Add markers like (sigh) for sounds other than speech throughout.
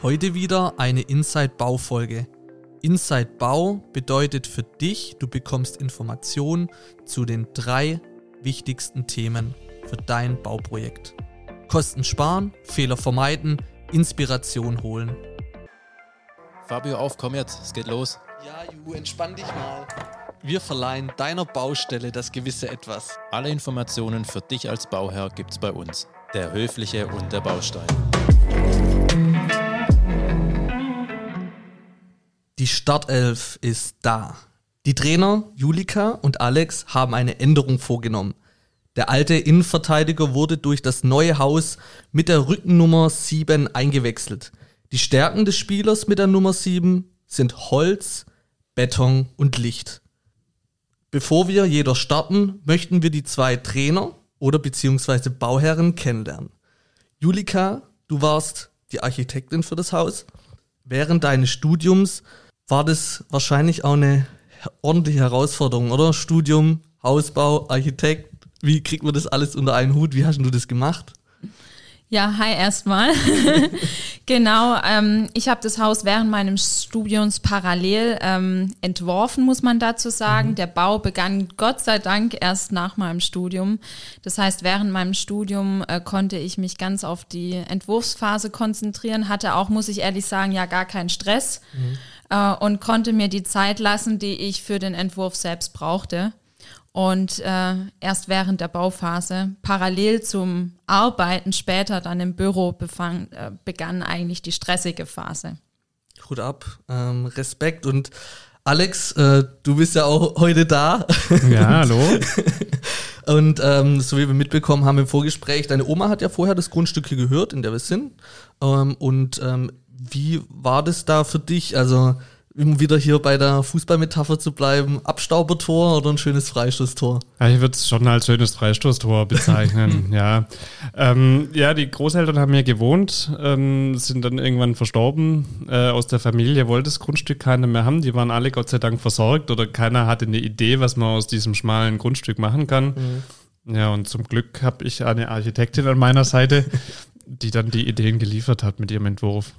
Heute wieder eine Inside Bau Folge. Inside Bau bedeutet für dich, du bekommst Informationen zu den drei wichtigsten Themen für dein Bauprojekt. Kosten sparen, Fehler vermeiden, Inspiration holen. Fabio, auf, komm jetzt, es geht los. Ja, Ju, entspann dich mal. Wir verleihen deiner Baustelle das gewisse Etwas. Alle Informationen für dich als Bauherr gibt's bei uns. Der Höfliche und der Baustein. Die Startelf ist da. Die Trainer Julika und Alex haben eine Änderung vorgenommen. Der alte Innenverteidiger wurde durch das neue Haus mit der Rückennummer 7 eingewechselt. Die Stärken des Spielers mit der Nummer 7 sind Holz, Beton und Licht. Bevor wir jeder starten, möchten wir die zwei Trainer oder beziehungsweise Bauherren kennenlernen. Julika, du warst die Architektin für das Haus. Während deines Studiums war das wahrscheinlich auch eine ordentliche Herausforderung, oder? Studium, Hausbau, Architekt. Wie kriegt man das alles unter einen Hut? Wie hast du das gemacht? Ja, hi erstmal. (laughs) genau, ähm, ich habe das Haus während meines Studiums parallel ähm, entworfen, muss man dazu sagen. Mhm. Der Bau begann Gott sei Dank erst nach meinem Studium. Das heißt, während meinem Studium äh, konnte ich mich ganz auf die Entwurfsphase konzentrieren, hatte auch, muss ich ehrlich sagen, ja gar keinen Stress. Mhm äh, und konnte mir die Zeit lassen, die ich für den Entwurf selbst brauchte. Und äh, erst während der Bauphase, parallel zum Arbeiten später dann im Büro befang, äh, begann eigentlich die stressige Phase. Hut ab, ähm, Respekt und Alex, äh, du bist ja auch heute da. Ja, (laughs) hallo. und ähm, so wie wir mitbekommen haben im Vorgespräch, deine Oma hat ja vorher das Grundstück hier gehört, in der wir sind. Ähm, und ähm, wie war das da für dich? Also, um wieder hier bei der Fußballmetapher zu bleiben, Abstaubertor oder ein schönes Freistoßtor? Ja, ich würde es schon als schönes Freistoßtor bezeichnen, (laughs) ja. Ähm, ja, die Großeltern haben hier gewohnt, ähm, sind dann irgendwann verstorben. Äh, aus der Familie wollte das Grundstück keiner mehr haben. Die waren alle Gott sei Dank versorgt oder keiner hatte eine Idee, was man aus diesem schmalen Grundstück machen kann. Mhm. Ja, und zum Glück habe ich eine Architektin an meiner Seite, (laughs) die dann die Ideen geliefert hat mit ihrem Entwurf.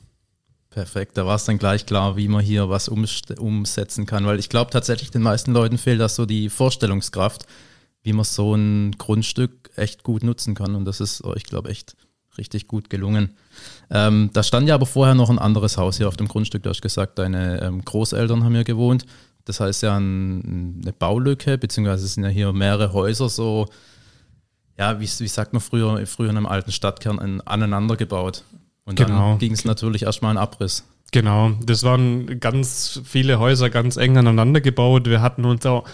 Perfekt, da war es dann gleich klar, wie man hier was umsetzen kann, weil ich glaube tatsächlich den meisten Leuten fehlt das so die Vorstellungskraft, wie man so ein Grundstück echt gut nutzen kann und das ist, ich glaube, echt richtig gut gelungen. Ähm, da stand ja aber vorher noch ein anderes Haus hier auf dem Grundstück, du hast gesagt, deine ähm, Großeltern haben hier gewohnt, das heißt ja ein, eine Baulücke, beziehungsweise es sind ja hier mehrere Häuser so, ja, wie, wie sagt man früher, früher in einem alten Stadtkern, aneinander gebaut. Und genau. dann ging es natürlich erstmal in Abriss. Genau, das waren ganz viele Häuser ganz eng aneinander gebaut. Wir hatten uns auch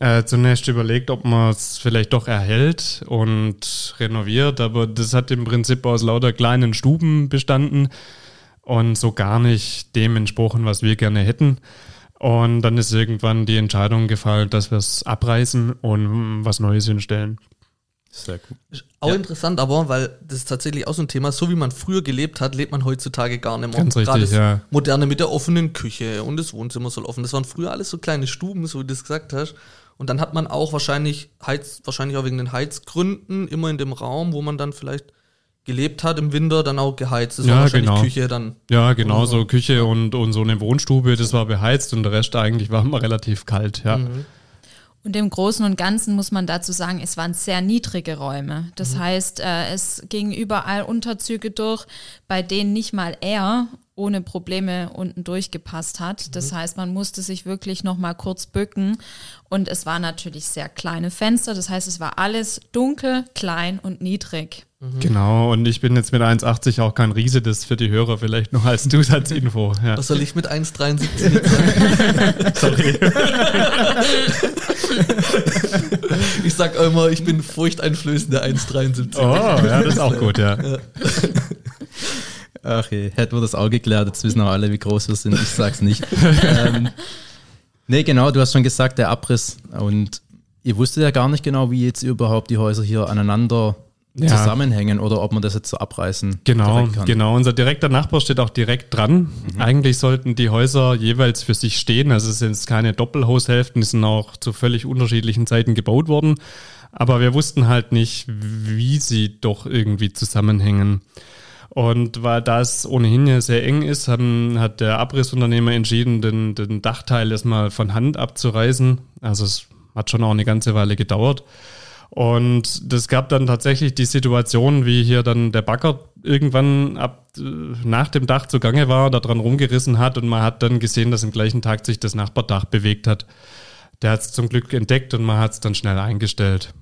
äh, zunächst überlegt, ob man es vielleicht doch erhält und renoviert, aber das hat im Prinzip aus lauter kleinen Stuben bestanden und so gar nicht dem entsprochen, was wir gerne hätten. Und dann ist irgendwann die Entscheidung gefallen, dass wir es abreißen und was Neues hinstellen. Sehr gut. Ist auch ja. interessant, aber, weil das ist tatsächlich auch so ein Thema, so wie man früher gelebt hat, lebt man heutzutage gar nicht mehr. Ganz richtig, das ja. Moderne mit der offenen Küche und das Wohnzimmer soll offen. Das waren früher alles so kleine Stuben, so wie du das gesagt hast. Und dann hat man auch wahrscheinlich, Heiz, wahrscheinlich auch wegen den Heizgründen, immer in dem Raum, wo man dann vielleicht gelebt hat im Winter, dann auch geheizt. Das ja, war wahrscheinlich genau. Küche dann. Ja, genau, so Küche und, und so eine Wohnstube, das war beheizt und der Rest eigentlich war immer relativ kalt, ja. Mhm. Und im Großen und Ganzen muss man dazu sagen, es waren sehr niedrige Räume. Das mhm. heißt, äh, es gingen überall Unterzüge durch, bei denen nicht mal er ohne Probleme unten durchgepasst hat. Das mhm. heißt, man musste sich wirklich noch mal kurz bücken und es waren natürlich sehr kleine Fenster. Das heißt, es war alles dunkel, klein und niedrig. Mhm. Genau, und ich bin jetzt mit 1,80 auch kein Riese, das für die Hörer vielleicht noch als Zusatzinfo. Ja. Was soll ich mit 1,73 sagen? (laughs) Sorry. ich sag immer, ich bin furchteinflößender 1,73. Oh, ja, das ist auch gut, ja. ja. Ach je, hätten wir das auch geklärt, jetzt wissen auch alle, wie groß wir sind, ich sag's nicht. (laughs) ähm, nee, genau, du hast schon gesagt, der Abriss und ihr wusstet ja gar nicht genau, wie jetzt überhaupt die Häuser hier aneinander ja. zusammenhängen oder ob man das jetzt so abreißen Genau, genau. Unser direkter Nachbar steht auch direkt dran. Mhm. Eigentlich sollten die Häuser jeweils für sich stehen. Also es sind keine Doppelhaushälften, die sind auch zu völlig unterschiedlichen Zeiten gebaut worden. Aber wir wussten halt nicht, wie sie doch irgendwie zusammenhängen. Und weil das ohnehin ja sehr eng ist, haben, hat der Abrissunternehmer entschieden, den, den Dachteil erstmal von Hand abzureißen. Also es hat schon auch eine ganze Weile gedauert. Und das gab dann tatsächlich die Situation, wie hier dann der Bagger irgendwann ab äh, nach dem Dach zugange war, da dran rumgerissen hat und man hat dann gesehen, dass im gleichen Tag sich das Nachbardach bewegt hat. Der hat es zum Glück entdeckt und man hat es dann schnell eingestellt.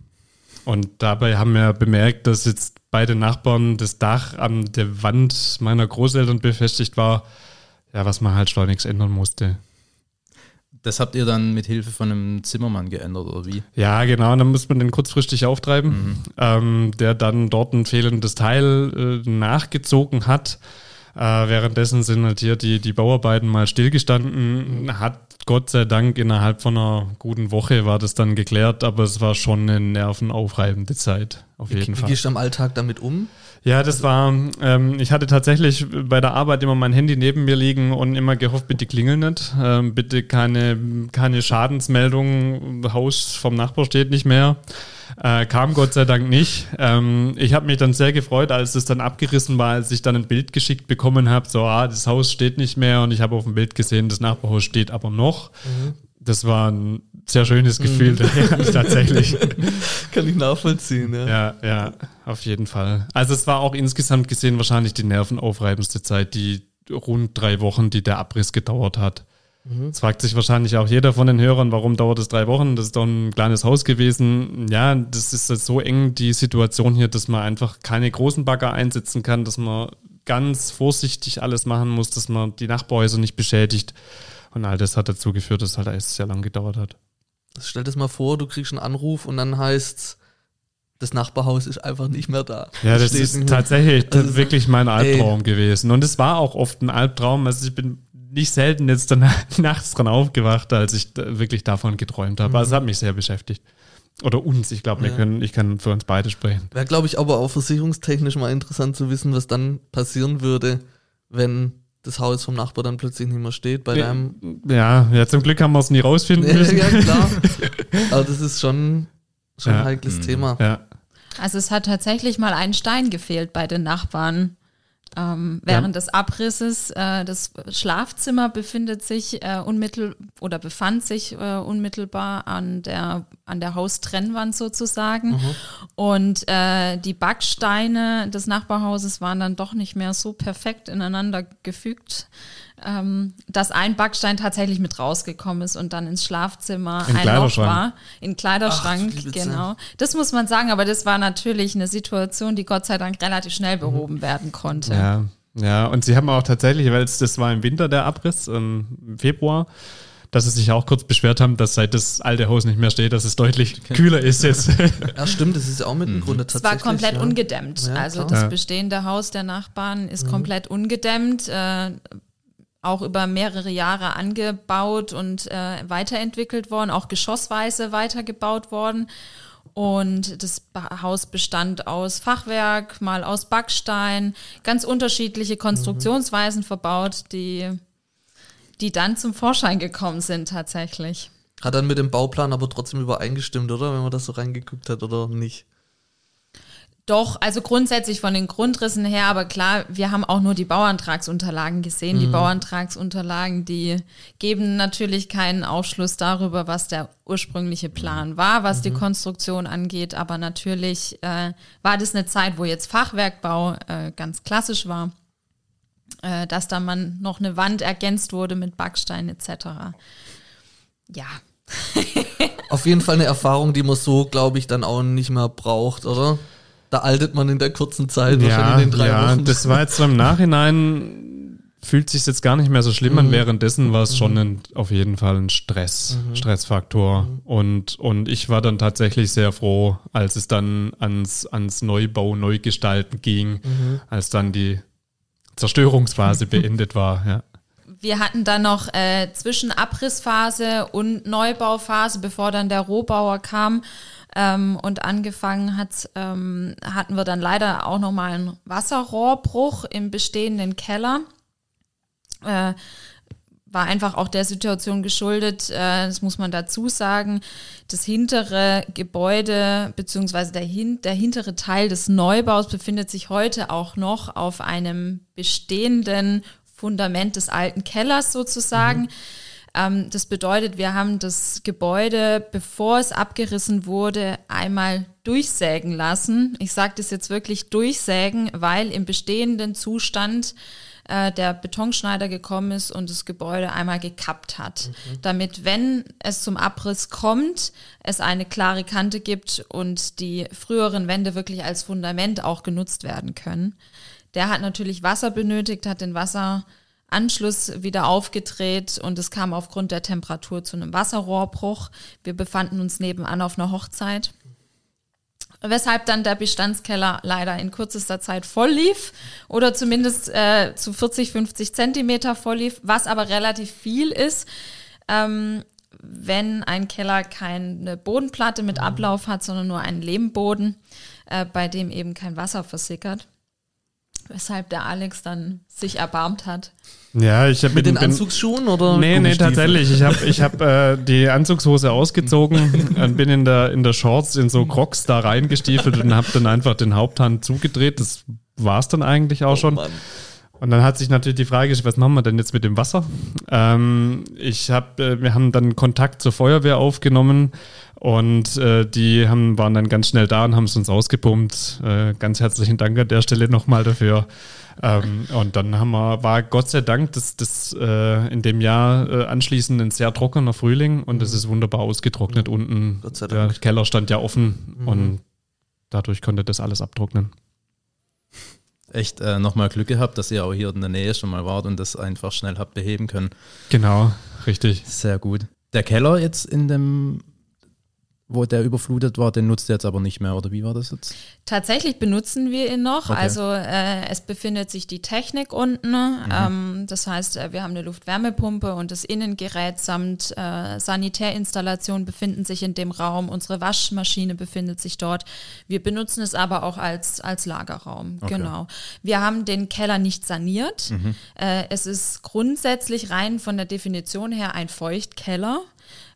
Und dabei haben wir bemerkt, dass jetzt beide Nachbarn das Dach an der Wand meiner Großeltern befestigt war, ja, was man halt schleunigst ändern musste. Das habt ihr dann mit Hilfe von einem Zimmermann geändert, oder wie? Ja, genau, dann muss man den kurzfristig auftreiben, mhm. ähm, der dann dort ein fehlendes Teil äh, nachgezogen hat. Äh, währenddessen sind halt hier die, die Bauarbeiten mal stillgestanden, hat Gott sei Dank innerhalb von einer guten Woche war das dann geklärt, aber es war schon eine nervenaufreibende Zeit, auf jeden wie, Fall. Wie gehst du am Alltag damit um? Ja, das war, ähm, ich hatte tatsächlich bei der Arbeit immer mein Handy neben mir liegen und immer gehofft, bitte klingel nicht, ähm, bitte keine, keine Schadensmeldung, Haus vom Nachbar steht nicht mehr. Äh, kam Gott sei Dank nicht. Ähm, ich habe mich dann sehr gefreut, als es dann abgerissen war, als ich dann ein Bild geschickt bekommen habe, so, ah, das Haus steht nicht mehr und ich habe auf dem Bild gesehen, das Nachbarhaus steht aber noch. Mhm. Das war ein sehr schönes Gefühl mhm. (laughs) tatsächlich. Kann ich nachvollziehen, ja. Ja, ja, auf jeden Fall. Also es war auch insgesamt gesehen wahrscheinlich die nervenaufreibendste Zeit, die rund drei Wochen, die der Abriss gedauert hat. Mhm. Es fragt sich wahrscheinlich auch jeder von den Hörern, warum dauert es drei Wochen? Das ist doch ein kleines Haus gewesen. Ja, das ist so eng, die Situation hier, dass man einfach keine großen Bagger einsetzen kann, dass man ganz vorsichtig alles machen muss, dass man die Nachbarhäuser nicht beschädigt. Und all das hat dazu geführt, dass es halt alles sehr lang gedauert hat. Stell dir das mal vor, du kriegst einen Anruf und dann heißt das Nachbarhaus ist einfach nicht mehr da. Ja, das, das ist tatsächlich also wirklich mein Albtraum ey. gewesen. Und es war auch oft ein Albtraum. Also ich bin nicht selten jetzt dann (laughs) nachts dran aufgewacht, als ich wirklich davon geträumt habe. Mhm. Also es hat mich sehr beschäftigt. Oder uns, ich glaube, ja. ich kann für uns beide sprechen. Wäre, glaube ich, aber auch versicherungstechnisch mal interessant zu wissen, was dann passieren würde, wenn das Haus vom Nachbar dann plötzlich nicht mehr steht bei deinem. Ja, ja, zum Glück haben wir es nie rausfinden müssen. ja, klar. (laughs) Aber das ist schon, schon ja. ein heikles mhm. Thema. Ja. Also es hat tatsächlich mal ein Stein gefehlt bei den Nachbarn. Ähm, während ja. des Abrisses, äh, das Schlafzimmer befindet sich äh, unmittel oder befand sich äh, unmittelbar an der, an der Haustrennwand sozusagen. Mhm. Und äh, die Backsteine des Nachbarhauses waren dann doch nicht mehr so perfekt ineinander gefügt, ähm, dass ein Backstein tatsächlich mit rausgekommen ist und dann ins Schlafzimmer in ein Loch war. In Kleiderschrank, Ach, genau. Das muss man sagen, aber das war natürlich eine Situation, die Gott sei Dank relativ schnell behoben mhm. werden konnte. Ja, ja, und sie haben auch tatsächlich, weil es, das war im Winter der Abriss, im Februar, dass sie sich auch kurz beschwert haben, dass seit das alte Haus nicht mehr steht, dass es deutlich okay. kühler ist jetzt. Ja, (laughs) stimmt, das ist auch mit dem mhm. Grunde tatsächlich. Es war komplett ja. ungedämmt. Ja, also das bestehende Haus der Nachbarn ist mhm. komplett ungedämmt. Äh, auch über mehrere Jahre angebaut und äh, weiterentwickelt worden, auch geschossweise weitergebaut worden. Und das Haus bestand aus Fachwerk, mal aus Backstein, ganz unterschiedliche Konstruktionsweisen mhm. verbaut, die, die dann zum Vorschein gekommen sind tatsächlich. Hat dann mit dem Bauplan aber trotzdem übereingestimmt, oder? Wenn man das so reingeguckt hat oder nicht? Doch, also grundsätzlich von den Grundrissen her, aber klar, wir haben auch nur die Bauantragsunterlagen gesehen. Mhm. Die Bauantragsunterlagen, die geben natürlich keinen Aufschluss darüber, was der ursprüngliche Plan war, was mhm. die Konstruktion angeht. Aber natürlich äh, war das eine Zeit, wo jetzt Fachwerkbau äh, ganz klassisch war, äh, dass da man noch eine Wand ergänzt wurde mit Backstein etc. Ja. Auf jeden Fall eine Erfahrung, die man so, glaube ich, dann auch nicht mehr braucht, oder? Da altet man in der kurzen Zeit, ja, wahrscheinlich in den drei ja, Wochen. Das war jetzt so im Nachhinein, fühlt sich jetzt gar nicht mehr so schlimm mhm. an. Währenddessen war es mhm. schon ein, auf jeden Fall ein Stress, mhm. Stressfaktor. Mhm. Und, und ich war dann tatsächlich sehr froh, als es dann ans, ans Neubau, Neugestalten ging, mhm. als dann die Zerstörungsphase (laughs) beendet war. Ja. Wir hatten dann noch äh, zwischen Abrissphase und Neubauphase, bevor dann der Rohbauer kam, ähm, und angefangen hat, ähm, hatten wir dann leider auch nochmal einen Wasserrohrbruch im bestehenden Keller. Äh, war einfach auch der Situation geschuldet, äh, das muss man dazu sagen, das hintere Gebäude beziehungsweise der, hin, der hintere Teil des Neubaus befindet sich heute auch noch auf einem bestehenden Fundament des alten Kellers sozusagen. Mhm. Ähm, das bedeutet, wir haben das Gebäude, bevor es abgerissen wurde, einmal durchsägen lassen. Ich sage das jetzt wirklich durchsägen, weil im bestehenden Zustand äh, der Betonschneider gekommen ist und das Gebäude einmal gekappt hat. Mhm. Damit, wenn es zum Abriss kommt, es eine klare Kante gibt und die früheren Wände wirklich als Fundament auch genutzt werden können. Der hat natürlich Wasser benötigt, hat den Wasseranschluss wieder aufgedreht und es kam aufgrund der Temperatur zu einem Wasserrohrbruch. Wir befanden uns nebenan auf einer Hochzeit weshalb dann der Bestandskeller leider in kürzester Zeit voll lief oder zumindest äh, zu 40, 50 Zentimeter voll lief, was aber relativ viel ist. Ähm, wenn ein Keller keine Bodenplatte mit Ablauf hat, sondern nur einen Lehmboden, äh, bei dem eben kein Wasser versickert. Weshalb der Alex dann sich erbarmt hat. Ja, ich habe mit den Anzugsschuhen oder? Nee, nee, tatsächlich. Ich habe ich hab, äh, die Anzugshose ausgezogen (laughs) und bin in der, in der Shorts in so Crocs da reingestiefelt und habe dann einfach den Haupthand zugedreht. Das war es dann eigentlich auch oh, schon. Mann. Und dann hat sich natürlich die Frage gestellt, was machen wir denn jetzt mit dem Wasser? Ähm, ich hab, äh, wir haben dann Kontakt zur Feuerwehr aufgenommen und äh, die haben, waren dann ganz schnell da und haben es uns ausgepumpt. Äh, ganz herzlichen Dank an der Stelle nochmal dafür. Ähm, und dann haben wir, war Gott sei Dank das, das äh, in dem Jahr äh, anschließend ein sehr trockener Frühling und es mhm. ist wunderbar ausgetrocknet mhm. unten. Gott sei Dank. Der Keller stand ja offen mhm. und dadurch konnte das alles abtrocknen echt äh, nochmal Glück gehabt, dass ihr auch hier in der Nähe schon mal wart und das einfach schnell habt beheben können. Genau, richtig. Sehr gut. Der Keller jetzt in dem wo der überflutet war, den nutzt ihr jetzt aber nicht mehr, oder wie war das jetzt? Tatsächlich benutzen wir ihn noch. Okay. Also äh, es befindet sich die Technik unten. Mhm. Ähm, das heißt, äh, wir haben eine Luftwärmepumpe und das Innengerät samt äh, Sanitärinstallation befinden sich in dem Raum. Unsere Waschmaschine befindet sich dort. Wir benutzen es aber auch als, als Lagerraum. Okay. Genau. Wir haben den Keller nicht saniert. Mhm. Äh, es ist grundsätzlich rein von der Definition her ein Feuchtkeller.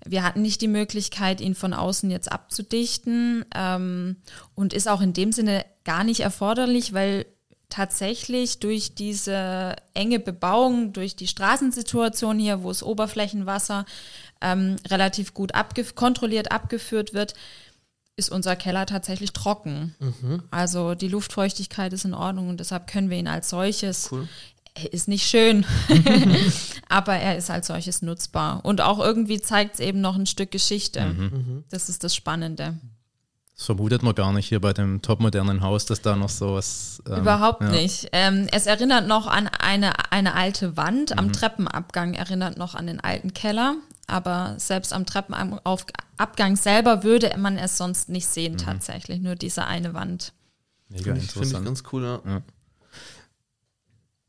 Wir hatten nicht die Möglichkeit, ihn von außen jetzt abzudichten ähm, und ist auch in dem Sinne gar nicht erforderlich, weil tatsächlich durch diese enge Bebauung, durch die Straßensituation hier, wo es Oberflächenwasser ähm, relativ gut abge kontrolliert abgeführt wird, ist unser Keller tatsächlich trocken. Mhm. Also die Luftfeuchtigkeit ist in Ordnung und deshalb können wir ihn als solches cool er ist nicht schön, (laughs) aber er ist als solches nutzbar. Und auch irgendwie zeigt es eben noch ein Stück Geschichte. Mhm. mhm. Das ist das Spannende. Das vermutet man gar nicht hier bei dem topmodernen Haus, dass da noch sowas. Ähm, Überhaupt ja. nicht. Ähm, es erinnert noch an eine, eine alte Wand. Mhm. Am Treppenabgang erinnert noch an den alten Keller. Aber selbst am Treppenabgang selber würde man es sonst nicht sehen, mhm. tatsächlich. Nur diese eine Wand. Mega Finde ich, find ich ganz cool, ja. ja.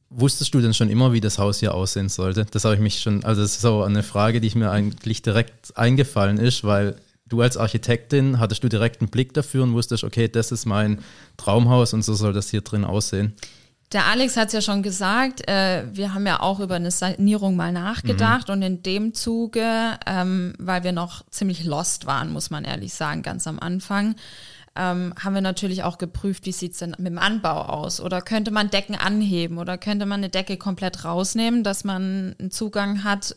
Wusstest du denn schon immer, wie das Haus hier aussehen sollte? Das habe ich mich schon, also das ist so eine Frage, die ich mir eigentlich direkt eingefallen ist, weil du als Architektin hattest du direkt einen Blick dafür und wusstest, okay, das ist mein Traumhaus und so soll das hier drin aussehen. Der Alex hat es ja schon gesagt, äh, wir haben ja auch über eine Sanierung mal nachgedacht mhm. und in dem Zuge, ähm, weil wir noch ziemlich lost waren, muss man ehrlich sagen, ganz am Anfang, ähm, haben wir natürlich auch geprüft, wie sieht es denn mit dem Anbau aus? Oder könnte man Decken anheben oder könnte man eine Decke komplett rausnehmen, dass man einen Zugang hat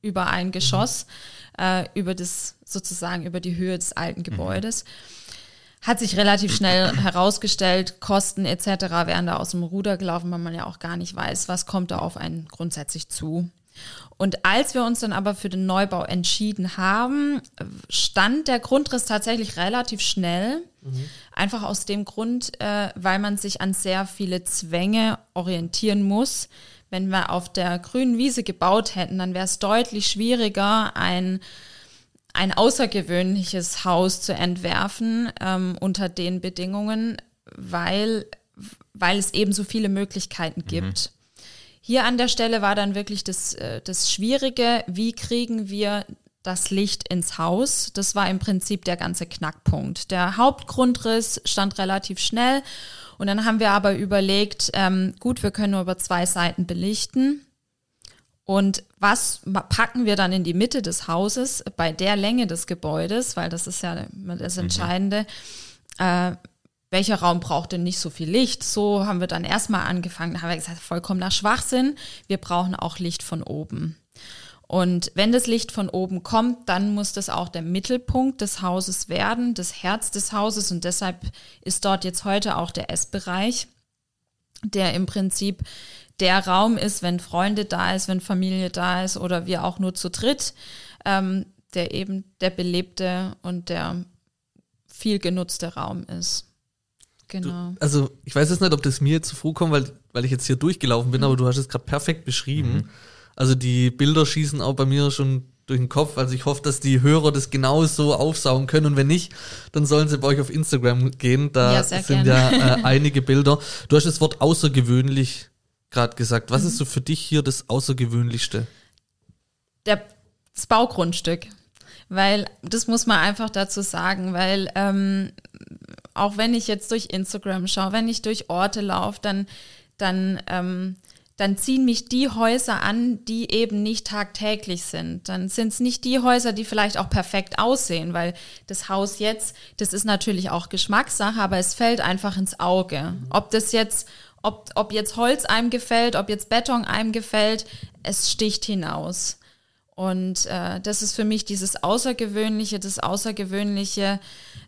über ein Geschoss, mhm. äh, über das sozusagen über die Höhe des alten mhm. Gebäudes. Hat sich relativ schnell (clears throat) herausgestellt, Kosten etc. wären da aus dem Ruder gelaufen, weil man ja auch gar nicht weiß, was kommt da auf einen grundsätzlich zu. Und als wir uns dann aber für den Neubau entschieden haben, stand der Grundriss tatsächlich relativ schnell. Mhm. Einfach aus dem Grund, äh, weil man sich an sehr viele Zwänge orientieren muss. Wenn wir auf der grünen Wiese gebaut hätten, dann wäre es deutlich schwieriger, ein, ein außergewöhnliches Haus zu entwerfen ähm, unter den Bedingungen, weil, weil es eben so viele Möglichkeiten mhm. Hier an der Stelle war dann wirklich das, äh, das Schwierige, wie kriegen wir das Licht ins Haus. Das war im Prinzip der ganze Knackpunkt. Der Hauptgrundriss stand relativ schnell und dann haben wir aber überlegt, ähm, gut, wir können nur über zwei Seiten belichten Und was packen wir dann in die Mitte des Hauses bei der Länge des Gebäudes, weil das ist ja das mhm. Entscheidende. Mhm. Äh, welcher Raum braucht denn nicht so viel Licht? So haben wir dann erstmal angefangen, da haben wir gesagt, vollkommener Schwachsinn. Wir brauchen auch Licht von oben. Und wenn das Licht von oben kommt, dann muss das auch der Mittelpunkt des Hauses werden, das Herz des Hauses. Und deshalb ist dort jetzt heute auch der Essbereich, der im Prinzip der Raum ist, wenn Freunde da ist, wenn Familie da ist oder wir auch nur zu dritt, ähm, der eben der belebte und der viel genutzte Raum ist. Genau. Du, also ich weiß jetzt nicht, ob das mir jetzt zu früh kommt, weil, weil ich jetzt hier durchgelaufen bin, mhm. aber du hast es gerade perfekt beschrieben. Mhm. Also die Bilder schießen auch bei mir schon durch den Kopf. Also ich hoffe, dass die Hörer das genauso aufsaugen können. Und wenn nicht, dann sollen sie bei euch auf Instagram gehen. Da ja, sind gerne. ja (laughs) äh, einige Bilder. Du hast das Wort außergewöhnlich gerade gesagt. Was mhm. ist so für dich hier das Außergewöhnlichste? Der, das Baugrundstück. Weil, das muss man einfach dazu sagen, weil ähm, auch wenn ich jetzt durch Instagram schaue, wenn ich durch Orte laufe, dann, dann ähm, dann ziehen mich die Häuser an, die eben nicht tagtäglich sind. Dann sind es nicht die Häuser, die vielleicht auch perfekt aussehen, weil das Haus jetzt, das ist natürlich auch Geschmackssache, aber es fällt einfach ins Auge. Ob das jetzt, ob, ob jetzt Holz einem gefällt, ob jetzt Beton einem gefällt, es sticht hinaus. Und äh, das ist für mich dieses Außergewöhnliche, das Außergewöhnliche,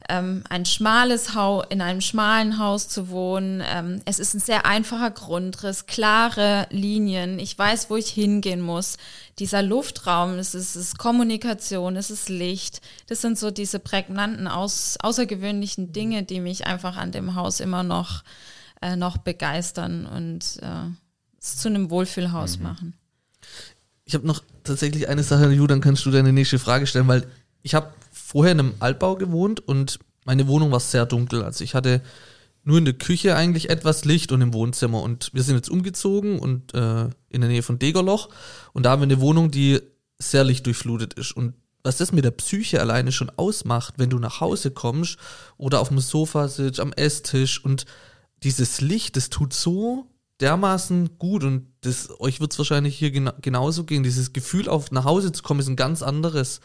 ähm, ein schmales Haus, in einem schmalen Haus zu wohnen. Ähm, es ist ein sehr einfacher Grundriss, klare Linien. Ich weiß, wo ich hingehen muss. Dieser Luftraum, es ist, es ist Kommunikation, es ist Licht. Das sind so diese prägnanten, aus, außergewöhnlichen Dinge, die mich einfach an dem Haus immer noch, äh, noch begeistern und äh, es zu einem Wohlfühlhaus mhm. machen. Ich habe noch tatsächlich eine Sache, Ju, dann kannst du deine nächste Frage stellen, weil ich habe vorher in einem Altbau gewohnt und meine Wohnung war sehr dunkel. Also ich hatte nur in der Küche eigentlich etwas Licht und im Wohnzimmer. Und wir sind jetzt umgezogen und äh, in der Nähe von Degerloch. Und da haben wir eine Wohnung, die sehr lichtdurchflutet ist. Und was das mit der Psyche alleine schon ausmacht, wenn du nach Hause kommst oder auf dem Sofa sitzt, am Esstisch und dieses Licht, das tut so dermaßen gut und das, euch wird es wahrscheinlich hier gena genauso gehen. Dieses Gefühl, auf nach Hause zu kommen, ist ein ganz anderes.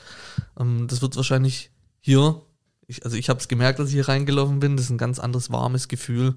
Ähm, das wird wahrscheinlich hier, ich, also ich habe es gemerkt, als ich hier reingelaufen bin, das ist ein ganz anderes warmes Gefühl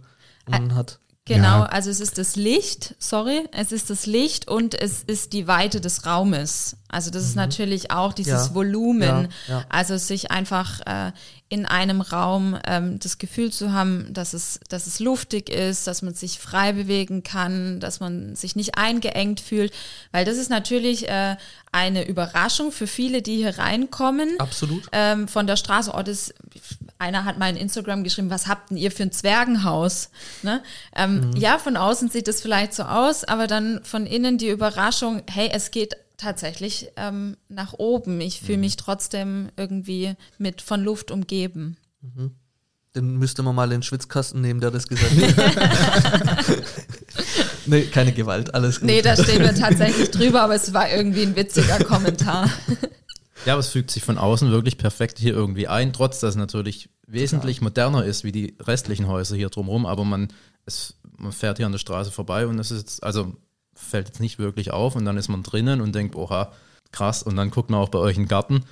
man hat. Genau, ja. also es ist das Licht, sorry, es ist das Licht und es ist die Weite des Raumes. Also das mhm. ist natürlich auch dieses ja. Volumen. Ja. Also sich einfach äh, in einem Raum ähm, das Gefühl zu haben, dass es, dass es luftig ist, dass man sich frei bewegen kann, dass man sich nicht eingeengt fühlt, weil das ist natürlich äh, eine Überraschung für viele, die hier reinkommen. Absolut. Ähm, von der Straße, oh, das, einer hat mal in Instagram geschrieben, was habt denn ihr für ein Zwergenhaus? Ne? Ähm, mhm. Ja, von außen sieht es vielleicht so aus, aber dann von innen die Überraschung, hey, es geht tatsächlich ähm, nach oben. Ich fühle mhm. mich trotzdem irgendwie mit von Luft umgeben. Mhm. Dann müsste man mal den Schwitzkasten nehmen, der das gesagt (laughs) hat. (laughs) nee, keine Gewalt, alles gut. Nee, da stehen wir tatsächlich (laughs) drüber, aber es war irgendwie ein witziger Kommentar. Ja, aber es fügt sich von außen wirklich perfekt hier irgendwie ein, trotz dass es natürlich wesentlich moderner ist wie die restlichen Häuser hier drumherum, aber man, es, man fährt hier an der Straße vorbei und es ist, also fällt jetzt nicht wirklich auf und dann ist man drinnen und denkt, oha, krass, und dann guckt man auch bei euch in den Garten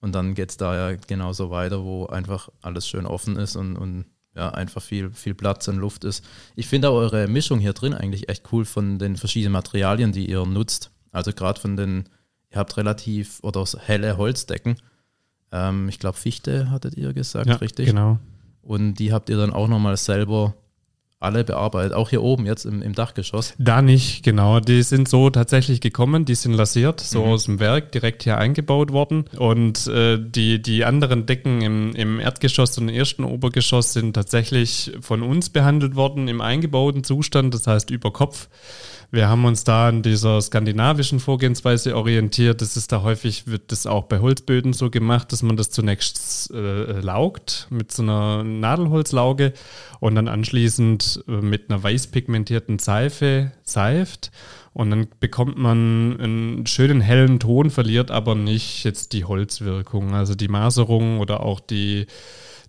und dann geht es da ja genauso weiter, wo einfach alles schön offen ist und, und ja, einfach viel, viel Platz und Luft ist. Ich finde auch eure Mischung hier drin eigentlich echt cool von den verschiedenen Materialien, die ihr nutzt. Also gerade von den Ihr habt relativ oder helle Holzdecken. Ähm, ich glaube, Fichte hattet ihr gesagt, ja, richtig? Genau. Und die habt ihr dann auch nochmal selber alle bearbeitet, auch hier oben jetzt im, im, Dachgeschoss? Da nicht, genau. Die sind so tatsächlich gekommen, die sind lasiert, so mhm. aus dem Werk, direkt hier eingebaut worden. Und äh, die, die anderen Decken im, im Erdgeschoss und im ersten Obergeschoss sind tatsächlich von uns behandelt worden im eingebauten Zustand, das heißt über Kopf. Wir haben uns da an dieser skandinavischen Vorgehensweise orientiert. Das ist da häufig, wird das auch bei Holzböden so gemacht, dass man das zunächst äh, laugt mit so einer Nadelholzlauge und dann anschließend äh, mit einer weiß pigmentierten Seife seift. Und dann bekommt man einen schönen hellen Ton, verliert aber nicht jetzt die Holzwirkung. Also die Maserung oder auch die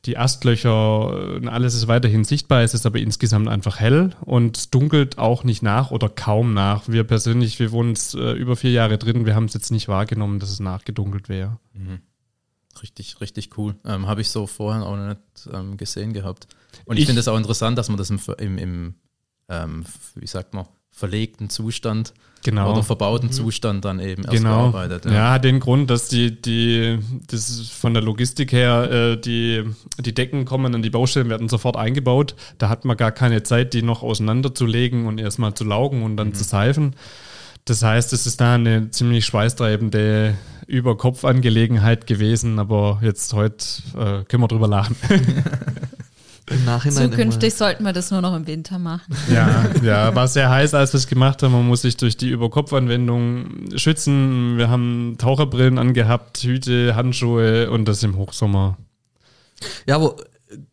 die Astlöcher und alles ist weiterhin sichtbar, es ist aber insgesamt einfach hell und dunkelt auch nicht nach oder kaum nach. Wir persönlich, wir wohnen jetzt, äh, über vier Jahre drin, wir haben es jetzt nicht wahrgenommen, dass es nachgedunkelt wäre. Mhm. Richtig, richtig cool. Ähm, Habe ich so vorher auch noch nicht ähm, gesehen gehabt. Und ich, ich finde es auch interessant, dass man das im, im, im ähm, wie sagt man, verlegten Zustand genau. oder verbauten mhm. Zustand dann eben erst genau. bearbeitet. Ja. ja, hat den Grund, dass die, die, das von der Logistik her, äh, die, die Decken kommen an die Baustellen, werden sofort eingebaut. Da hat man gar keine Zeit, die noch auseinanderzulegen und erstmal zu laugen und dann mhm. zu seifen. Das heißt, es ist da eine ziemlich schweißtreibende Überkopfangelegenheit gewesen, aber jetzt heute äh, können wir drüber lachen. (laughs) Im Nachhinein Zukünftig immer. sollten wir das nur noch im Winter machen. Ja, ja, war sehr heiß, als wir es gemacht haben. Man muss sich durch die Überkopfanwendung schützen. Wir haben Taucherbrillen angehabt, Hüte, Handschuhe und das im Hochsommer. Ja, aber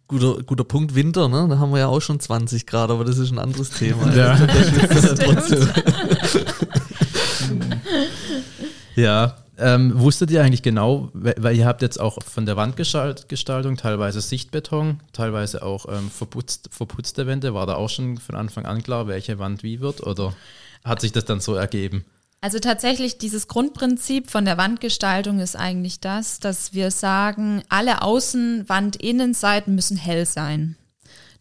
guter, guter Punkt Winter, ne? Da haben wir ja auch schon 20 Grad, aber das ist ein anderes Thema. Ja, ja (laughs) ähm, wusstet ihr eigentlich genau, weil ihr habt jetzt auch von der Wandgestaltung teilweise Sichtbeton, teilweise auch ähm, verputzt, verputzte Wände. War da auch schon von Anfang an klar, welche Wand wie wird oder hat sich das dann so ergeben? Also tatsächlich dieses Grundprinzip von der Wandgestaltung ist eigentlich das, dass wir sagen, alle Außenwand, Innenseiten müssen hell sein.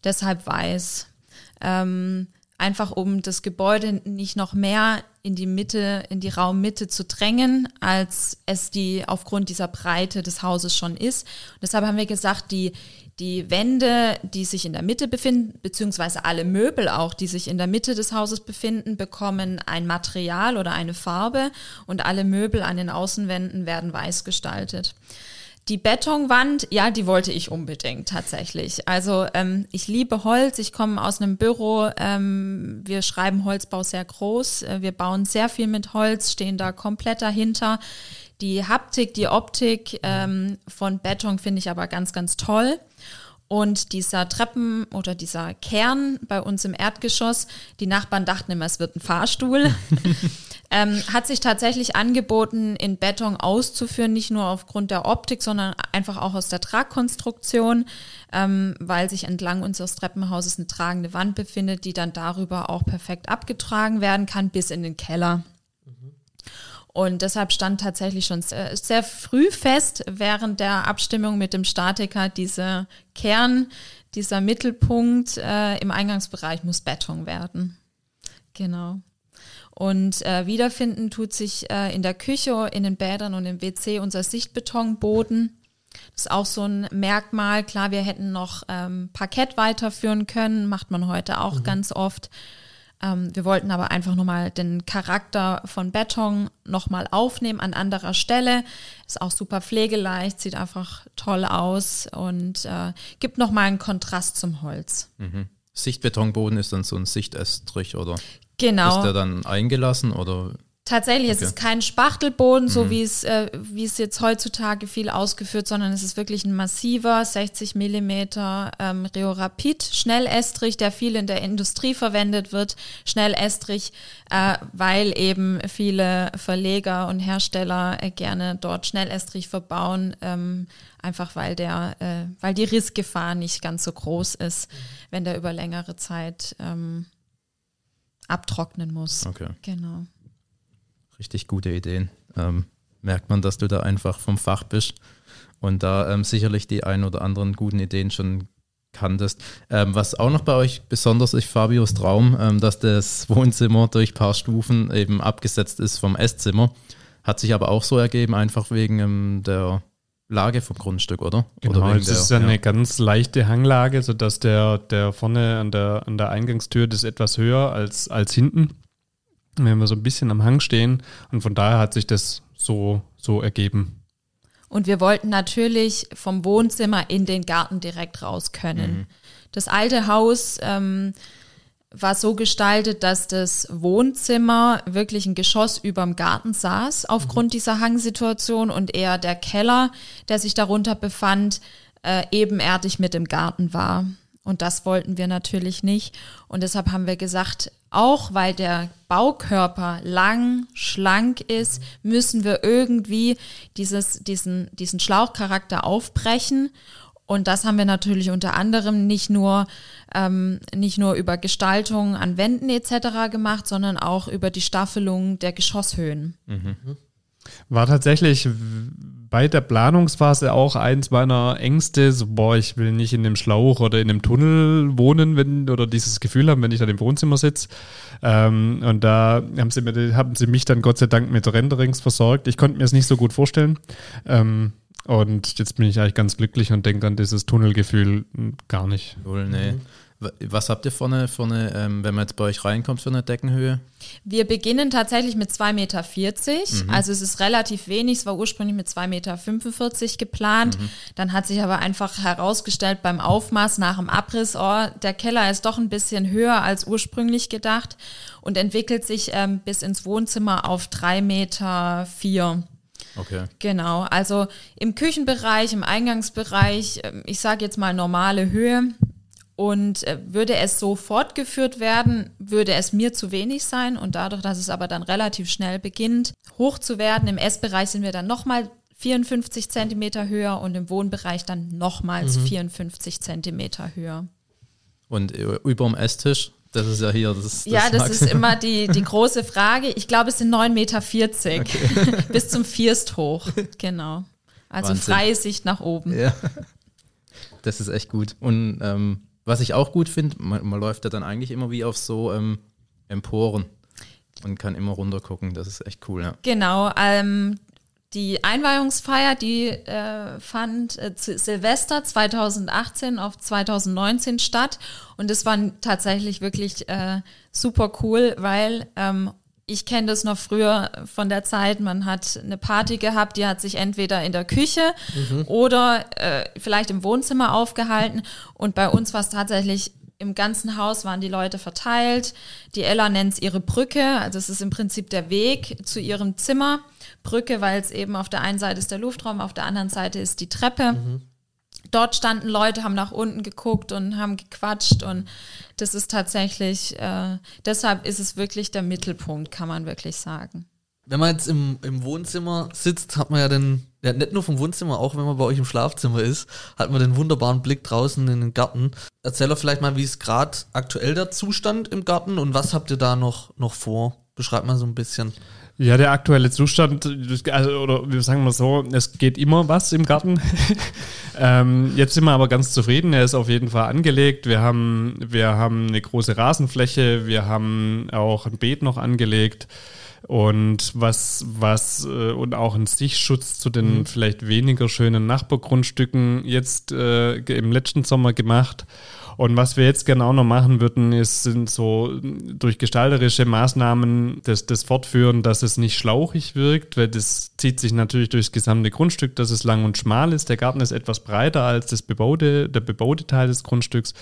Deshalb weiß. Ähm, einfach um das Gebäude nicht noch mehr in die Mitte, in die Raummitte zu drängen, als es die aufgrund dieser Breite des Hauses schon ist. Und deshalb haben wir gesagt, die, die Wände, die sich in der Mitte befinden, beziehungsweise alle Möbel auch, die sich in der Mitte des Hauses befinden, bekommen ein Material oder eine Farbe und alle Möbel an den Außenwänden werden weiß gestaltet. Die Betonwand, ja, die wollte ich unbedingt tatsächlich. Also ähm, ich liebe Holz, ich komme aus einem Büro, ähm, wir schreiben Holzbau sehr groß, äh, wir bauen sehr viel mit Holz, stehen da komplett dahinter. Die Haptik, die Optik ähm, von Beton finde ich aber ganz, ganz toll. Und dieser Treppen oder dieser Kern bei uns im Erdgeschoss, die Nachbarn dachten immer, es wird ein Fahrstuhl. (laughs) ähm, hat sich tatsächlich angeboten, in Beton auszuführen, nicht nur aufgrund der Optik, sondern einfach auch aus der Tragkonstruktion, ähm, weil sich entlang unseres Treppenhauses eine tragende Wand befindet, die dann darüber auch perfekt abgetragen werden kann bis in den Keller. Und deshalb stand tatsächlich schon sehr, sehr, früh fest während der Abstimmung mit dem Statiker, diese Kern, dieser Mittelpunkt äh, im Eingangsbereich muss Beton werden. Genau. Und äh, wiederfinden tut sich äh, in der Küche, in den Bädern und im WC unser Sichtbetonboden. Das ist auch so ein Merkmal. Klar, wir hätten noch ähm, Parkett weiterführen können, macht man heute auch mhm. ganz oft. Ähm, wir wollten aber einfach nochmal den Charakter von Beton nochmal aufnehmen an anderer Stelle. Ist auch super pflegeleicht, sieht einfach toll aus und äh, gibt nochmal einen Kontrast zum Holz. Mhm. Sichtbetonboden ist dann so ein Sichtestrich, oder? Genau. Ist der dann eingelassen oder? Tatsächlich, okay. es ist kein Spachtelboden, so mhm. wie es, äh, wie es jetzt heutzutage viel ausgeführt, sondern es ist wirklich ein massiver 60 Millimeter ähm, Rapid Schnellestrich, der viel in der Industrie verwendet wird. Schnellestrich, äh, weil eben viele Verleger und Hersteller äh, gerne dort Schnellestrich verbauen, ähm, einfach weil der, äh, weil die Rissgefahr nicht ganz so groß ist, wenn der über längere Zeit ähm, abtrocknen muss. Okay. Genau richtig gute Ideen. Ähm, merkt man, dass du da einfach vom Fach bist und da ähm, sicherlich die ein oder anderen guten Ideen schon kanntest. Ähm, was auch noch bei euch besonders ist, Fabios Traum, ähm, dass das Wohnzimmer durch ein paar Stufen eben abgesetzt ist vom Esszimmer. Hat sich aber auch so ergeben, einfach wegen ähm, der Lage vom Grundstück, oder? Genau, oder es ist ja eine ganz leichte Hanglage, sodass der, der vorne an der, an der Eingangstür das etwas höher als, als hinten wenn wir so ein bisschen am Hang stehen. Und von daher hat sich das so, so ergeben. Und wir wollten natürlich vom Wohnzimmer in den Garten direkt raus können. Mhm. Das alte Haus ähm, war so gestaltet, dass das Wohnzimmer wirklich ein Geschoss überm Garten saß, aufgrund mhm. dieser Hangsituation und eher der Keller, der sich darunter befand, äh, ebenerdig mit dem Garten war. Und das wollten wir natürlich nicht. Und deshalb haben wir gesagt, auch weil der Baukörper lang, schlank ist, müssen wir irgendwie dieses, diesen, diesen Schlauchcharakter aufbrechen Und das haben wir natürlich unter anderem nicht nur, ähm, nicht nur über Gestaltung an Wänden etc. gemacht, sondern auch über die Staffelung der Geschosshöhen. Mhm. War tatsächlich bei der Planungsphase auch eins meiner Ängste, so, boah, ich will nicht in dem Schlauch oder in dem Tunnel wohnen, wenn, oder dieses Gefühl haben, wenn ich da im Wohnzimmer sitze. Ähm, und da haben sie, mir, haben sie mich dann Gott sei Dank mit Renderings versorgt. Ich konnte mir es nicht so gut vorstellen. Ähm, und jetzt bin ich eigentlich ganz glücklich und denke an dieses Tunnelgefühl gar nicht. Cool, nee. Mhm. Was habt ihr vorne, vorne ähm, wenn man jetzt bei euch reinkommt, für eine Deckenhöhe? Wir beginnen tatsächlich mit 2,40 Meter. Mhm. Also es ist relativ wenig. Es war ursprünglich mit 2,45 Meter geplant. Mhm. Dann hat sich aber einfach herausgestellt beim Aufmaß nach dem Abriss, oh, der Keller ist doch ein bisschen höher als ursprünglich gedacht und entwickelt sich ähm, bis ins Wohnzimmer auf 3,04 Meter. Okay. Genau, also im Küchenbereich, im Eingangsbereich, ähm, ich sage jetzt mal normale Höhe, und äh, würde es so fortgeführt werden, würde es mir zu wenig sein. Und dadurch, dass es aber dann relativ schnell beginnt, hoch zu werden, im Essbereich sind wir dann nochmal 54 Zentimeter höher und im Wohnbereich dann nochmals mhm. 54 Zentimeter höher. Und äh, über dem Esstisch? Das ist ja hier das, das Ja, das Maximum. ist immer (laughs) die, die große Frage. Ich glaube, es sind 9,40 Meter okay. (laughs) bis zum Vierst hoch. Genau. Also Wahnsinn. freie Sicht nach oben. Ja. Das ist echt gut. Und ähm, was ich auch gut finde, man, man, läuft ja dann eigentlich immer wie auf so ähm, Emporen und kann immer runter gucken. Das ist echt cool, ja. Genau. Ähm, die Einweihungsfeier, die äh, fand äh, Silvester 2018 auf 2019 statt und es war tatsächlich wirklich äh, super cool, weil ähm, ich kenne das noch früher von der Zeit, man hat eine Party gehabt, die hat sich entweder in der Küche mhm. oder äh, vielleicht im Wohnzimmer aufgehalten. Und bei uns war es tatsächlich im ganzen Haus waren die Leute verteilt. Die Ella nennt es ihre Brücke, also es ist im Prinzip der Weg zu ihrem Zimmer. Brücke, weil es eben auf der einen Seite ist der Luftraum, auf der anderen Seite ist die Treppe. Mhm dort standen Leute, haben nach unten geguckt und haben gequatscht und das ist tatsächlich, äh, deshalb ist es wirklich der Mittelpunkt, kann man wirklich sagen. Wenn man jetzt im, im Wohnzimmer sitzt, hat man ja den, ja nicht nur vom Wohnzimmer, auch wenn man bei euch im Schlafzimmer ist, hat man den wunderbaren Blick draußen in den Garten. Erzähl doch vielleicht mal, wie ist gerade aktuell der Zustand im Garten und was habt ihr da noch, noch vor? Beschreibt mal so ein bisschen. Ja, der aktuelle Zustand, also, oder wir sagen mal so, es geht immer was im Garten. (laughs) ähm, jetzt sind wir aber ganz zufrieden. Er ist auf jeden Fall angelegt. Wir haben, wir haben eine große Rasenfläche. Wir haben auch ein Beet noch angelegt. Und was, was, äh, und auch ein Sichtschutz zu den mhm. vielleicht weniger schönen Nachbargrundstücken jetzt äh, im letzten Sommer gemacht. Und was wir jetzt genau noch machen würden, ist, sind so durch gestalterische Maßnahmen das, das Fortführen, dass es nicht schlauchig wirkt, weil das zieht sich natürlich durchs gesamte Grundstück, dass es lang und schmal ist. Der Garten ist etwas breiter als das bebaute, der bebaute Teil des Grundstücks.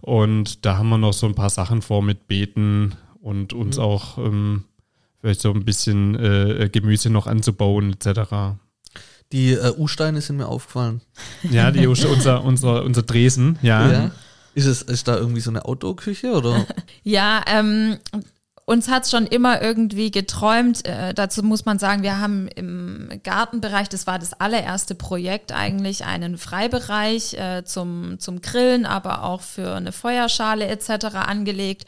Und da haben wir noch so ein paar Sachen vor mit Beeten und uns mhm. auch ähm, vielleicht so ein bisschen äh, Gemüse noch anzubauen etc. Die äh, U-Steine sind mir aufgefallen. Ja, die, (laughs) unser, unser, unser Dresen, ja. ja. Ist es ist da irgendwie so eine Outdoor-Küche oder? (laughs) ja, ähm, uns hat es schon immer irgendwie geträumt. Äh, dazu muss man sagen, wir haben im Gartenbereich, das war das allererste Projekt eigentlich, einen Freibereich äh, zum, zum Grillen, aber auch für eine Feuerschale etc. angelegt.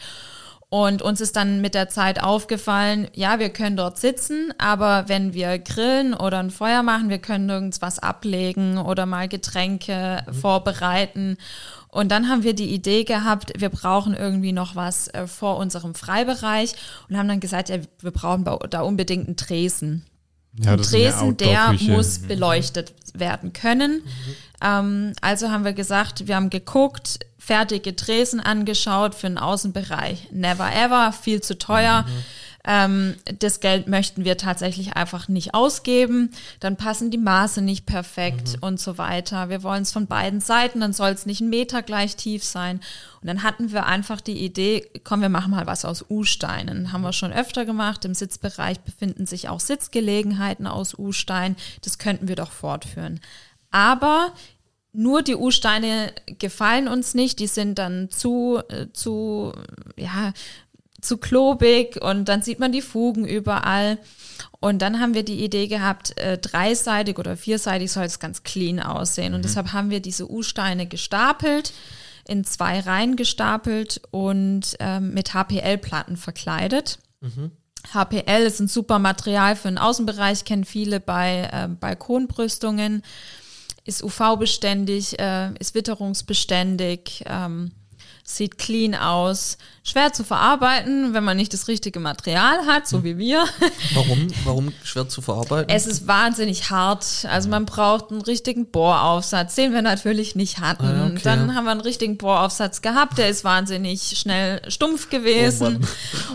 Und uns ist dann mit der Zeit aufgefallen, ja, wir können dort sitzen, aber wenn wir grillen oder ein Feuer machen, wir können nirgends was ablegen oder mal Getränke mhm. vorbereiten. Und dann haben wir die Idee gehabt, wir brauchen irgendwie noch was äh, vor unserem Freibereich und haben dann gesagt, ja, wir brauchen da unbedingt einen Tresen. Ja, ein Tresen, der muss beleuchtet werden können. Mhm. Ähm, also haben wir gesagt, wir haben geguckt, fertige Tresen angeschaut für den Außenbereich. Never ever, viel zu teuer. Mhm. Ähm, das Geld möchten wir tatsächlich einfach nicht ausgeben. Dann passen die Maße nicht perfekt mhm. und so weiter. Wir wollen es von beiden Seiten, dann soll es nicht ein Meter gleich tief sein. Und dann hatten wir einfach die Idee, komm, wir machen mal was aus U-Steinen. Haben wir schon öfter gemacht. Im Sitzbereich befinden sich auch Sitzgelegenheiten aus U-Stein. Das könnten wir doch fortführen. Aber nur die U-Steine gefallen uns nicht, die sind dann zu, äh, zu, ja, zu klobig und dann sieht man die Fugen überall. Und dann haben wir die Idee gehabt, äh, dreiseitig oder vierseitig soll es ganz clean aussehen. Und Mhm. deshalb haben wir diese U-Steine gestapelt, in zwei Reihen gestapelt und ähm, mit HPL-Platten verkleidet. HPL ist ein super Material für den Außenbereich, kennen viele bei äh, Balkonbrüstungen, ist UV-beständig, äh, ist witterungsbeständig, ähm, sieht clean aus, schwer zu verarbeiten, wenn man nicht das richtige Material hat, so wie wir. Warum? (laughs) Warum schwer zu verarbeiten? Es ist wahnsinnig hart. Also man braucht einen richtigen Bohraufsatz, den wir natürlich nicht hatten. Ah, okay. Dann haben wir einen richtigen Bohraufsatz gehabt, der ist wahnsinnig schnell stumpf gewesen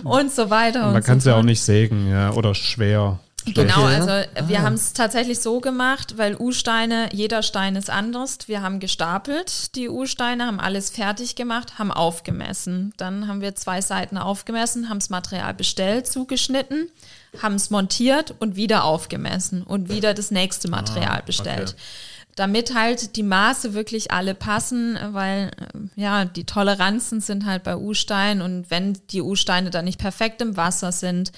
und so weiter. Man und kann es so ja auch nicht sägen, ja, oder schwer. Genau, Okay. also Ah. wir haben es tatsächlich so gemacht, weil U-Steine, jeder Stein ist anders. Wir haben gestapelt, die U-Steine, haben alles fertig gemacht, haben aufgemessen. Dann haben wir zwei Seiten aufgemessen, haben das Material bestellt, zugeschnitten, haben es montiert und wieder aufgemessen und wieder das nächste Material bestellt. Damit halt die Maße wirklich alle passen, weil äh, ja, die Toleranzen sind halt bei U-Steinen und wenn die U-Steine dann nicht perfekt im Wasser sind,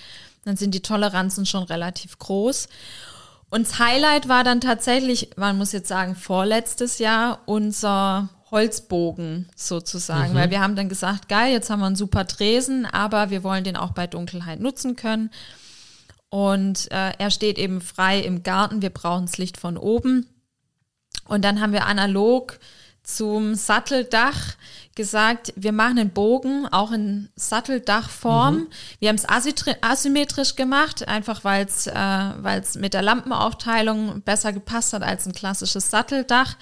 dann sind die Toleranzen schon relativ groß. Und das Highlight war dann tatsächlich, man muss jetzt sagen, vorletztes Jahr unser Holzbogen sozusagen, weil wir haben dann gesagt, geil, jetzt haben wir einen super Tresen, aber wir wollen den auch bei Dunkelheit nutzen können. Und äh, er steht eben frei im Garten, wir brauchen das Licht von oben. Und dann haben wir analog zum Satteldach gesagt, wir machen einen Bogen auch in Satteldachform. Wir haben es asymmetrisch gemacht, einfach weil es äh, weil's mit der Lampenaufteilung besser gepasst hat als ein klassisches Satteldach.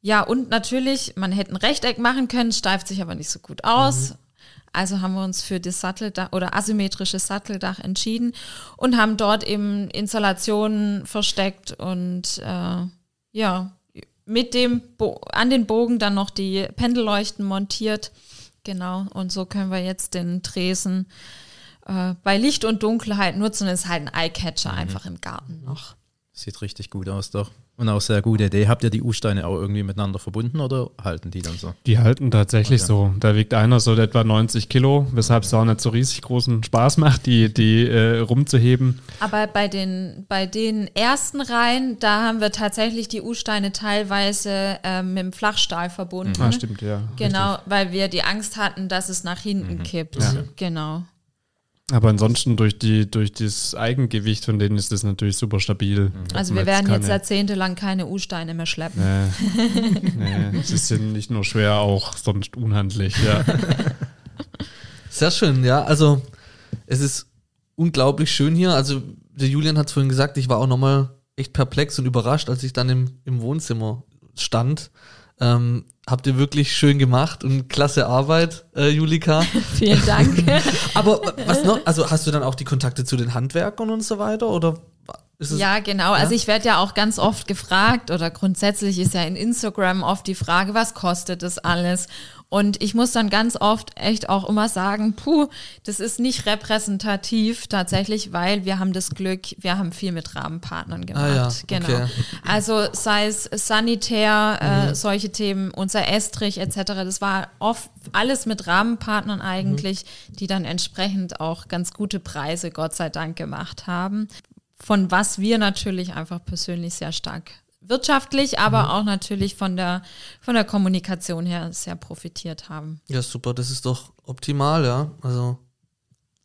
Ja, und natürlich, man hätte ein Rechteck machen können, steift sich aber nicht so gut aus. Also haben wir uns für das Satteldach oder asymmetrische Satteldach entschieden und haben dort eben Installationen versteckt und äh, ja, mit dem Bo an den Bogen dann noch die Pendelleuchten montiert. Genau, und so können wir jetzt den Tresen äh, bei Licht und Dunkelheit nutzen. Das ist halt ein Eyecatcher einfach im Garten noch. Sieht richtig gut aus, doch. Und auch sehr gute Idee. Habt ihr die U-Steine auch irgendwie miteinander verbunden oder halten die dann so? Die halten tatsächlich Okay. so. Da wiegt einer so etwa 90 Kilo, weshalb es auch nicht so riesig großen Spaß macht, die, die äh, rumzuheben. Aber bei den, bei den ersten Reihen, da haben wir tatsächlich die U-Steine teilweise ähm, mit dem Flachstahl verbunden. Ah, stimmt, ja. Genau, weil wir die Angst hatten, dass es nach hinten kippt. Ja. Genau. Aber ansonsten durch, die, durch das Eigengewicht von denen ist das natürlich super stabil. Also Man wir werden jetzt jahrzehntelang keine U-Steine mehr schleppen. Nee, (laughs) nee, sie sind nicht nur schwer, auch sonst unhandlich, ja. (laughs) Sehr schön, ja. Also es ist unglaublich schön hier. Also der Julian hat es vorhin gesagt, ich war auch nochmal echt perplex und überrascht, als ich dann im, im Wohnzimmer stand. Ähm, habt ihr wirklich schön gemacht und klasse Arbeit, äh, Julika. (laughs) Vielen Dank. (laughs) Aber was noch? Also hast du dann auch die Kontakte zu den Handwerkern und so weiter? Oder ist es Ja, genau. Also ich werde ja auch ganz oft gefragt oder grundsätzlich ist ja in Instagram oft die Frage, was kostet das alles? Und ich muss dann ganz oft echt auch immer sagen, puh, das ist nicht repräsentativ tatsächlich, weil wir haben das Glück, wir haben viel mit Rahmenpartnern gemacht. Ah ja, genau. okay. Also sei es Sanitär, äh, solche Themen, unser Estrich etc. Das war oft alles mit Rahmenpartnern eigentlich, die dann entsprechend auch ganz gute Preise, Gott sei Dank, gemacht haben von was wir natürlich einfach persönlich sehr stark wirtschaftlich, aber auch natürlich von der, von der Kommunikation her sehr profitiert haben. Ja, super, das ist doch optimal, ja. Also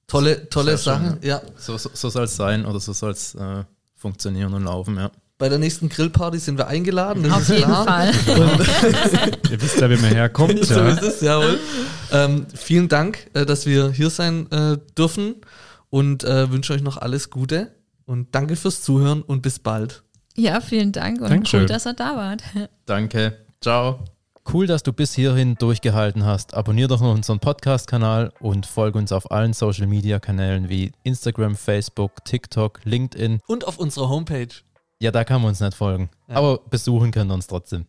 tolle, tolle Sehr schön, Sachen, ja. So, so, so soll es sein oder so soll es äh, funktionieren und laufen, ja. Bei der nächsten Grillparty sind wir eingeladen. Das Auf ist jeden klar. Fall. (laughs) (laughs) Ihr wisst ja, wie man herkommt. (laughs) So ja. ist es, jawohl. Ähm, vielen Dank, äh, dass wir hier sein äh, dürfen und äh, wünsche euch noch alles Gute und danke fürs Zuhören und bis bald. Ja, vielen Dank und Dankeschön. cool, dass ihr da wart. (laughs) Danke. Ciao. Cool, dass du bis hierhin durchgehalten hast. Abonnier doch noch unseren Podcast-Kanal und folge uns auf allen Social-Media-Kanälen wie Instagram, Facebook, TikTok, LinkedIn. Und auf unserer Homepage. Ja, da kann man uns nicht folgen. Ja. Aber besuchen können wir uns trotzdem.